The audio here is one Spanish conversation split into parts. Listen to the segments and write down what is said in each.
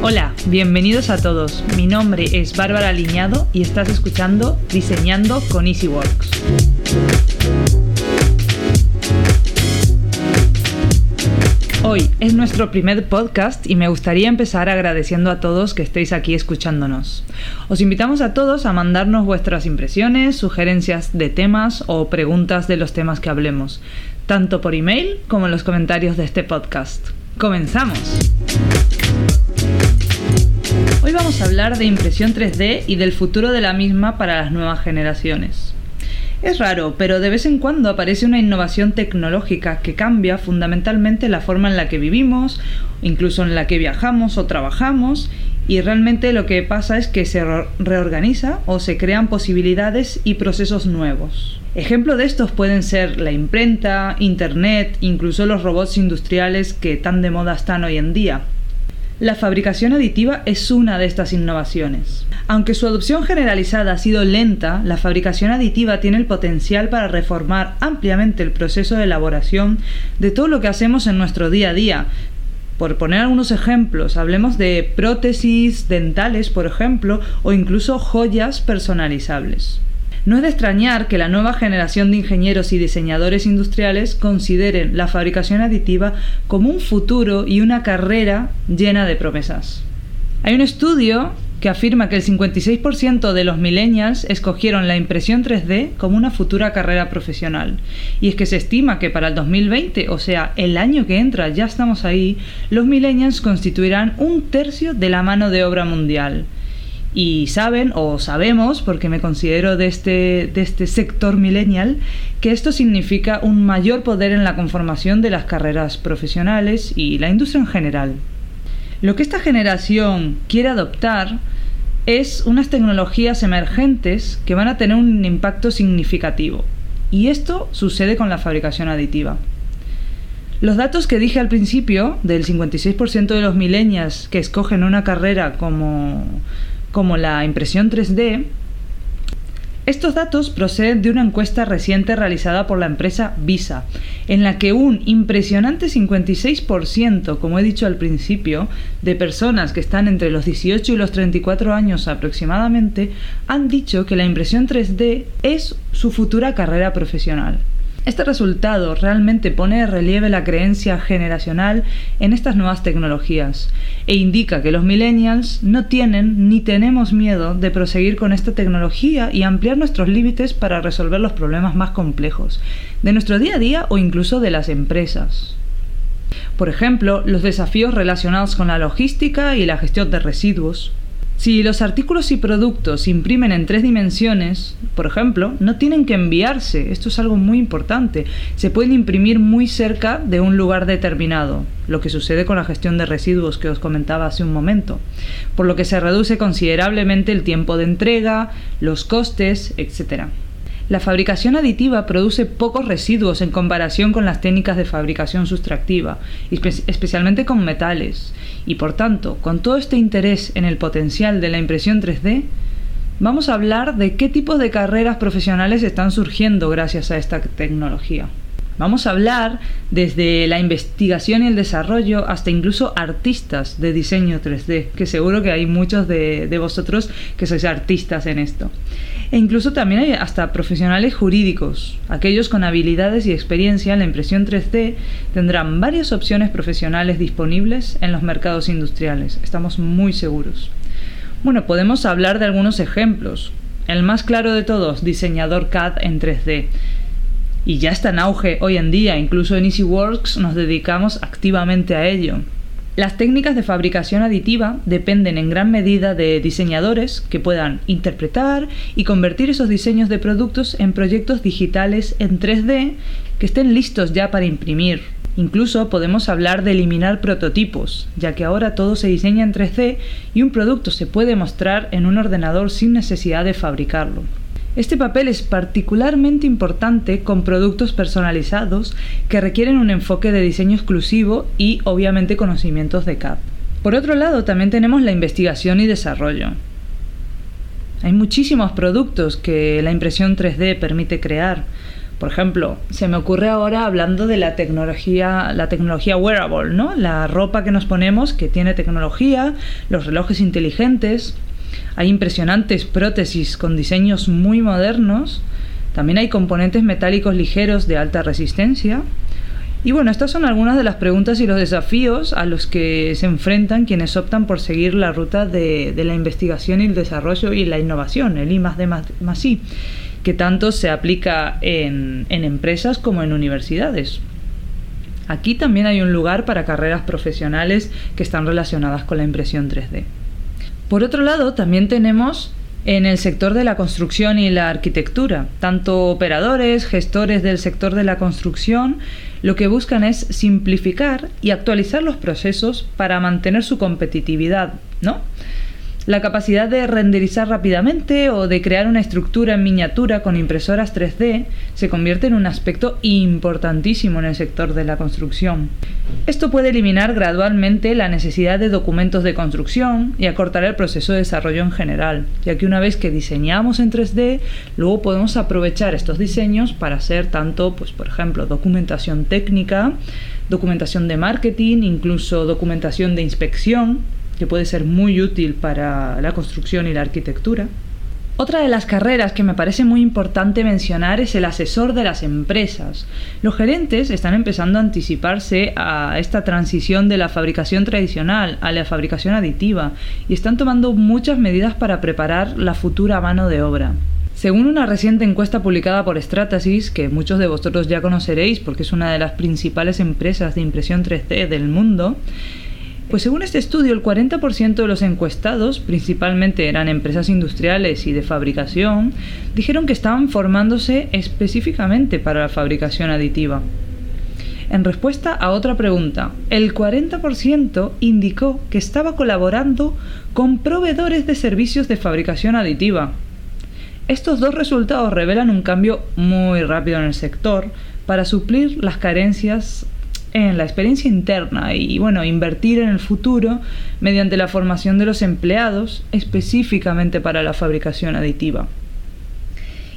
Hola, bienvenidos a todos. Mi nombre es Bárbara Liñado y estás escuchando Diseñando con EasyWorks. Hoy es nuestro primer podcast y me gustaría empezar agradeciendo a todos que estéis aquí escuchándonos. Os invitamos a todos a mandarnos vuestras impresiones, sugerencias de temas o preguntas de los temas que hablemos, tanto por email como en los comentarios de este podcast. ¡Comenzamos! Hoy vamos a hablar de impresión 3D y del futuro de la misma para las nuevas generaciones. Es raro, pero de vez en cuando aparece una innovación tecnológica que cambia fundamentalmente la forma en la que vivimos, incluso en la que viajamos o trabajamos, y realmente lo que pasa es que se reorganiza o se crean posibilidades y procesos nuevos. Ejemplo de estos pueden ser la imprenta, Internet, incluso los robots industriales que tan de moda están hoy en día. La fabricación aditiva es una de estas innovaciones. Aunque su adopción generalizada ha sido lenta, la fabricación aditiva tiene el potencial para reformar ampliamente el proceso de elaboración de todo lo que hacemos en nuestro día a día. Por poner algunos ejemplos, hablemos de prótesis dentales, por ejemplo, o incluso joyas personalizables. No es de extrañar que la nueva generación de ingenieros y diseñadores industriales consideren la fabricación aditiva como un futuro y una carrera llena de promesas. Hay un estudio que afirma que el 56% de los millennials escogieron la impresión 3D como una futura carrera profesional. Y es que se estima que para el 2020, o sea, el año que entra, ya estamos ahí, los millennials constituirán un tercio de la mano de obra mundial. Y saben, o sabemos, porque me considero de este, de este sector millennial, que esto significa un mayor poder en la conformación de las carreras profesionales y la industria en general. Lo que esta generación quiere adoptar es unas tecnologías emergentes que van a tener un impacto significativo. Y esto sucede con la fabricación aditiva. Los datos que dije al principio, del 56% de los millennials que escogen una carrera como como la impresión 3D, estos datos proceden de una encuesta reciente realizada por la empresa Visa, en la que un impresionante 56%, como he dicho al principio, de personas que están entre los 18 y los 34 años aproximadamente, han dicho que la impresión 3D es su futura carrera profesional. Este resultado realmente pone de relieve la creencia generacional en estas nuevas tecnologías e indica que los millennials no tienen ni tenemos miedo de proseguir con esta tecnología y ampliar nuestros límites para resolver los problemas más complejos de nuestro día a día o incluso de las empresas. Por ejemplo, los desafíos relacionados con la logística y la gestión de residuos, si los artículos y productos se imprimen en tres dimensiones, por ejemplo, no tienen que enviarse. Esto es algo muy importante. Se pueden imprimir muy cerca de un lugar determinado, lo que sucede con la gestión de residuos que os comentaba hace un momento, por lo que se reduce considerablemente el tiempo de entrega, los costes, etc. La fabricación aditiva produce pocos residuos en comparación con las técnicas de fabricación sustractiva, especialmente con metales, y por tanto, con todo este interés en el potencial de la impresión 3D, vamos a hablar de qué tipos de carreras profesionales están surgiendo gracias a esta tecnología. Vamos a hablar desde la investigación y el desarrollo hasta incluso artistas de diseño 3D, que seguro que hay muchos de, vosotros que sois artistas en esto. E incluso también hay hasta profesionales jurídicos. Aquellos con habilidades y experiencia en la impresión 3D tendrán varias opciones profesionales disponibles en los mercados industriales. Estamos muy seguros. Bueno, podemos hablar de algunos ejemplos. El más claro de todos, diseñador CAD en 3D. Y ya está en auge hoy en día, incluso en EasyWorks nos dedicamos activamente a ello. Las técnicas de fabricación aditiva dependen en gran medida de diseñadores que puedan interpretar y convertir esos diseños de productos en proyectos digitales en 3D que estén listos ya para imprimir. Incluso podemos hablar de eliminar prototipos, ya que ahora todo se diseña en 3D y un producto se puede mostrar en un ordenador sin necesidad de fabricarlo. Este papel es particularmente importante con productos personalizados que requieren un enfoque de diseño exclusivo y obviamente conocimientos de CAD. Por otro lado, también tenemos la investigación y desarrollo. Hay muchísimos productos que la impresión 3D permite crear. Por ejemplo, se me ocurre ahora hablando de la tecnología, la tecnología wearable, ¿no? La ropa que nos ponemos que tiene tecnología, los relojes inteligentes. Hay impresionantes prótesis con diseños muy modernos. También hay componentes metálicos ligeros de alta resistencia. Y bueno, estas son algunas de las preguntas y los desafíos a los que se enfrentan quienes optan por seguir la ruta de, la investigación y el desarrollo y la innovación, el I más D I que tanto se aplica en empresas como en universidades. Aquí también hay un lugar para carreras profesionales que están relacionadas con la impresión 3D. Por otro lado, también tenemos en el sector de la construcción y la arquitectura. Tanto operadores, gestores del sector de la construcción, lo que buscan es simplificar y actualizar los procesos para mantener su competitividad, ¿no? La capacidad de renderizar rápidamente o de crear una estructura en miniatura con impresoras 3D se convierte en un aspecto importantísimo en el sector de la construcción. Esto puede eliminar gradualmente la necesidad de documentos de construcción y acortar el proceso de desarrollo en general, ya que una vez que diseñamos en 3D, luego podemos aprovechar estos diseños para hacer tanto, pues por ejemplo, documentación técnica, documentación de marketing, incluso documentación de inspección, que puede ser muy útil para la construcción y la arquitectura. Otra de las carreras que me parece muy importante mencionar es el asesor de las empresas. Los gerentes están empezando a anticiparse a esta transición de la fabricación tradicional a la fabricación aditiva y están tomando muchas medidas para preparar la futura mano de obra. Según una reciente encuesta publicada por Stratasys, que muchos de vosotros ya conoceréis porque es una de las principales empresas de impresión 3D del mundo, pues según este estudio, el 40% de los encuestados, principalmente eran empresas industriales y de fabricación, dijeron que estaban formándose específicamente para la fabricación aditiva. En respuesta a otra pregunta, el 40% indicó que estaba colaborando con proveedores de servicios de fabricación aditiva. Estos dos resultados revelan un cambio muy rápido en el sector para suplir las carencias en la experiencia interna y bueno, invertir en el futuro mediante la formación de los empleados específicamente para la fabricación aditiva.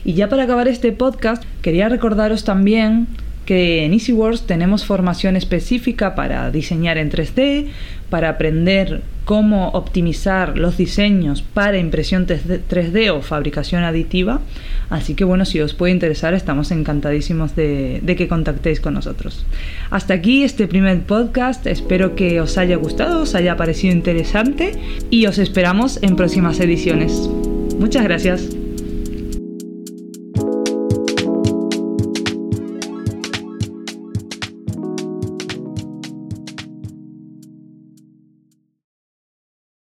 Y ya para acabar este podcast, quería recordaros también que en EasyWorks tenemos formación específica para diseñar en 3D, para aprender cómo optimizar los diseños para impresión 3D o fabricación aditiva. Así que bueno, si os puede interesar, estamos encantadísimos de, que contactéis con nosotros. Hasta aquí este primer podcast, espero que os haya gustado, os haya parecido interesante y os esperamos en próximas ediciones. Muchas gracias.